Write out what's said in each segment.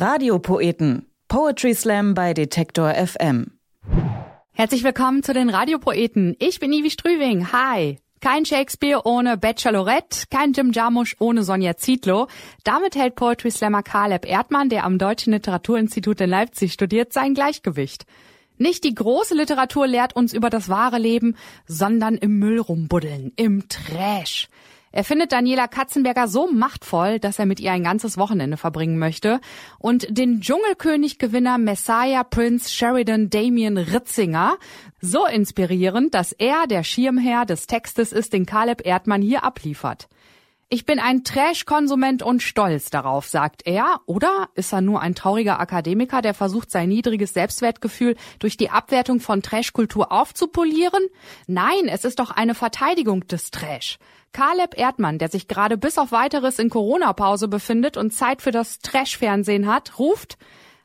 Radiopoeten. Poetry Slam bei Detektor FM. Herzlich willkommen zu den Radiopoeten. Ich bin Ivi Strüving. Hi. Kein Shakespeare ohne Bachelorette, kein Jim Jarmusch ohne Sonja Zietlow. Damit hält Poetry Slammer Caleb Erdmann, der am Deutschen Literaturinstitut in Leipzig studiert, sein Gleichgewicht. Nicht die große Literatur lehrt uns über das wahre Leben, sondern im Müll rumbuddeln, im Trash. Er findet Daniela Katzenberger so machtvoll, dass er mit ihr ein ganzes Wochenende verbringen möchte und den Dschungelkönig-Gewinner Messiah Prince Sheridan Damien Ritzinger so inspirierend, dass er der Schirmherr des Textes ist, den Caleb Erdmann hier abliefert. Ich bin ein Trash-Konsument und stolz darauf, sagt er. Oder ist er nur ein trauriger Akademiker, der versucht, sein niedriges Selbstwertgefühl durch die Abwertung von Trash-Kultur aufzupolieren? Nein, es ist doch eine Verteidigung des Trash. Caleb Erdmann, der sich gerade bis auf weiteres in Corona-Pause befindet und Zeit für das Trash-Fernsehen hat, ruft,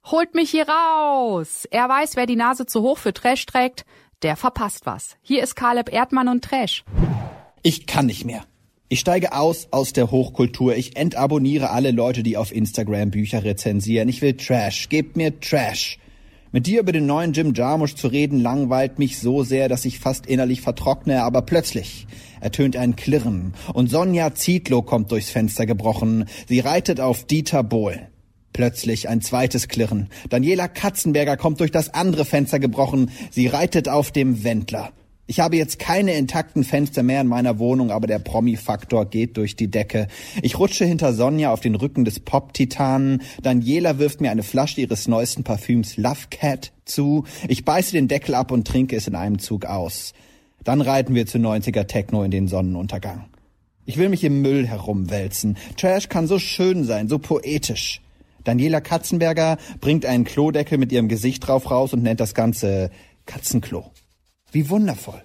holt mich hier raus! Er weiß, wer die Nase zu hoch für Trash trägt, der verpasst was. Hier ist Caleb Erdmann und Trash. Ich kann nicht mehr. Ich steige aus aus der Hochkultur. Ich entabonniere alle Leute, die auf Instagram Bücher rezensieren. Ich will Trash. Gebt mir Trash. Mit dir über den neuen Jim Jarmusch zu reden langweilt mich so sehr, dass ich fast innerlich vertrockne, aber plötzlich ertönt ein Klirren und Sonja Zietlow kommt durchs Fenster gebrochen. Sie reitet auf Dieter Bohl. Plötzlich ein zweites Klirren. Daniela Katzenberger kommt durch das andere Fenster gebrochen. Sie reitet auf dem Wendler. Ich habe jetzt keine intakten Fenster mehr in meiner Wohnung, aber der Promi-Faktor geht durch die Decke. Ich rutsche hinter Sonja auf den Rücken des Pop-Titanen. Daniela wirft mir eine Flasche ihres neuesten Parfüms Love Cat zu. Ich beiße den Deckel ab und trinke es in einem Zug aus. Dann reiten wir zu 90er Techno in den Sonnenuntergang. Ich will mich im Müll herumwälzen. Trash kann so schön sein, so poetisch. Daniela Katzenberger bringt einen Klodeckel mit ihrem Gesicht drauf raus und nennt das Ganze Katzenklo. Wie wundervoll.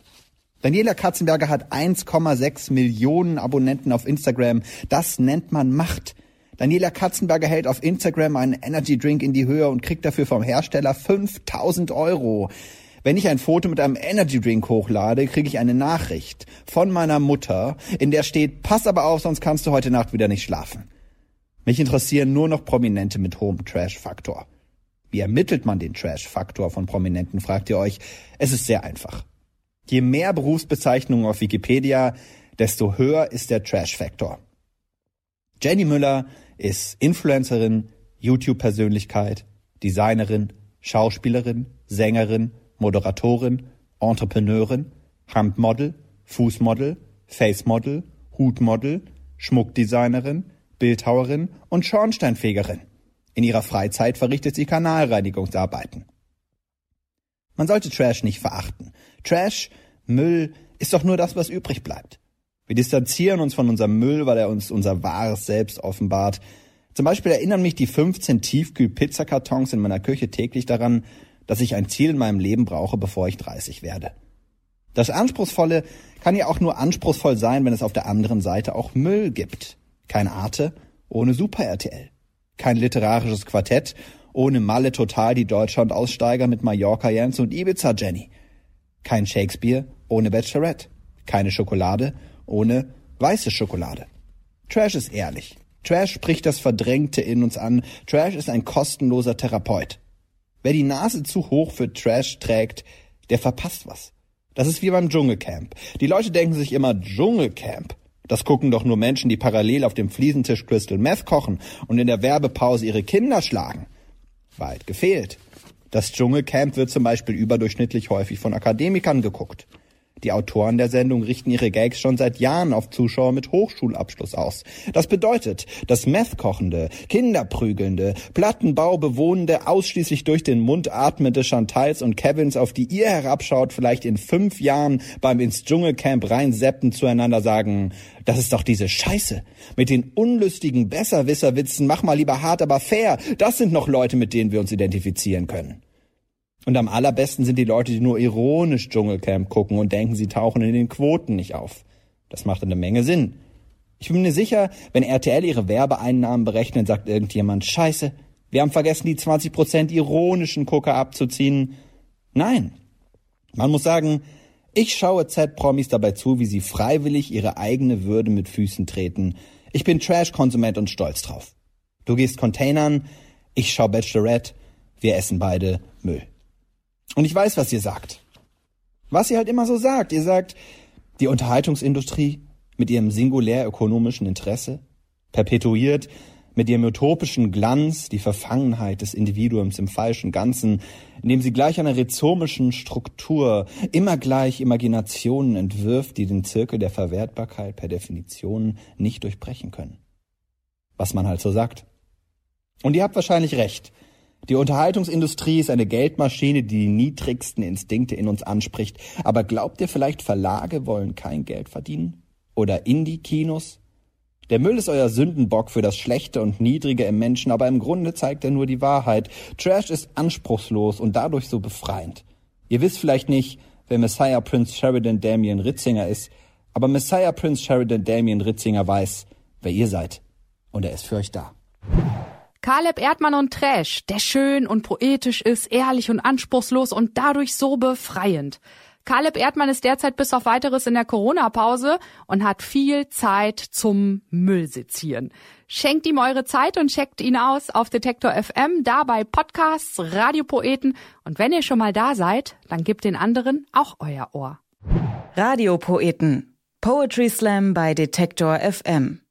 Daniela Katzenberger hat 1,6 Millionen Abonnenten auf Instagram. Das nennt man Macht. Daniela Katzenberger hält auf Instagram einen Energy Drink in die Höhe und kriegt dafür vom Hersteller 5000 Euro. Wenn ich ein Foto mit einem Energy Drink hochlade, kriege ich eine Nachricht von meiner Mutter, in der steht, pass aber auf, sonst kannst du heute Nacht wieder nicht schlafen. Mich interessieren nur noch Prominente mit hohem Trash-Faktor. Wie ermittelt man den Trash-Faktor von Prominenten, fragt ihr euch. Es ist sehr einfach. Je mehr Berufsbezeichnungen auf Wikipedia, desto höher ist der Trash-Faktor. Jenny Müller ist Influencerin, YouTube-Persönlichkeit, Designerin, Schauspielerin, Sängerin, Moderatorin, Entrepreneurin, Handmodel, Fußmodel, Facemodel, Hutmodel, Schmuckdesignerin, Bildhauerin und Schornsteinfegerin. In ihrer Freizeit verrichtet sie Kanalreinigungsarbeiten. Man sollte Trash nicht verachten. Trash, Müll, ist doch nur das, was übrig bleibt. Wir distanzieren uns von unserem Müll, weil er uns unser wahres Selbst offenbart. Zum Beispiel erinnern mich die 15 Tiefkühl-Pizzakartons in meiner Küche täglich daran, dass ich ein Ziel in meinem Leben brauche, bevor ich 30 werde. Das Anspruchsvolle kann ja auch nur anspruchsvoll sein, wenn es auf der anderen Seite auch Müll gibt. Kein Arte ohne Super RTL. Kein literarisches Quartett ohne Malle Total die Deutschland-Aussteiger mit Mallorca Jens und Ibiza Jenny. Kein Shakespeare ohne Bachelorette. Keine Schokolade ohne weiße Schokolade. Trash ist ehrlich. Trash spricht das Verdrängte in uns an. Trash ist ein kostenloser Therapeut. Wer die Nase zu hoch für Trash trägt, der verpasst was. Das ist wie beim Dschungelcamp. Die Leute denken sich immer Dschungelcamp. Das gucken doch nur Menschen, die parallel auf dem Fliesentisch Crystal Meth kochen und in der Werbepause ihre Kinder schlagen. Weit gefehlt. Das Dschungelcamp wird zum Beispiel überdurchschnittlich häufig von Akademikern geguckt. Die Autoren der Sendung richten ihre Gags schon seit Jahren auf Zuschauer mit Hochschulabschluss aus. Das bedeutet, dass Meth-kochende, Kinderprügelnde, Plattenbau bewohnende, ausschließlich durch den Mund atmende Chantals und Kevins, auf die ihr herabschaut, vielleicht in fünf Jahren beim ins Dschungelcamp reinseppen zueinander sagen, das ist doch diese Scheiße. Mit den unlustigen Besserwisserwitzen, mach mal lieber hart, aber fair. Das sind noch Leute, mit denen wir uns identifizieren können. Und am allerbesten sind die Leute, die nur ironisch Dschungelcamp gucken und denken, sie tauchen in den Quoten nicht auf. Das macht eine Menge Sinn. Ich bin mir sicher, wenn RTL ihre Werbeeinnahmen berechnet, sagt irgendjemand, scheiße, wir haben vergessen, die 20% ironischen Gucker abzuziehen. Nein. Man muss sagen, ich schaue Z-Promis dabei zu, wie sie freiwillig ihre eigene Würde mit Füßen treten. Ich bin Trash-Konsument und stolz drauf. Du gehst Containern, Ich schau Bachelorette, wir essen beide Müll. Und ich weiß, was ihr sagt. Was ihr halt immer so sagt. Ihr sagt, die Unterhaltungsindustrie mit ihrem singulär ökonomischen Interesse perpetuiert mit ihrem utopischen Glanz die Verfangenheit des Individuums im falschen Ganzen, indem sie gleich einer rhizomischen Struktur immer gleich Imaginationen entwirft, die den Zirkel der Verwertbarkeit per Definition nicht durchbrechen können. Was man halt so sagt. Und ihr habt wahrscheinlich recht. Die Unterhaltungsindustrie ist eine Geldmaschine, die die niedrigsten Instinkte in uns anspricht. Aber glaubt ihr vielleicht, Verlage wollen kein Geld verdienen? Oder Indie-Kinos? Der Müll ist euer Sündenbock für das Schlechte und Niedrige im Menschen, aber im Grunde zeigt er nur die Wahrheit. Trash ist anspruchslos und dadurch so befreiend. Ihr wisst vielleicht nicht, wer Messiah Prince Sheridan Damien Ritzinger ist, aber Messiah Prince Sheridan Damien Ritzinger weiß, wer ihr seid. Und er ist für euch da. Caleb Erdmann und Trash, der schön und poetisch ist, ehrlich und anspruchslos und dadurch so befreiend. Caleb Erdmann ist derzeit bis auf weiteres in der Corona-Pause und hat viel Zeit zum Müllsezieren. Schenkt ihm eure Zeit und checkt ihn aus auf Detektor FM, da bei Podcasts, Radiopoeten und wenn ihr schon mal da seid, dann gebt den anderen auch euer Ohr. Radiopoeten. Poetry Slam bei Detektor FM.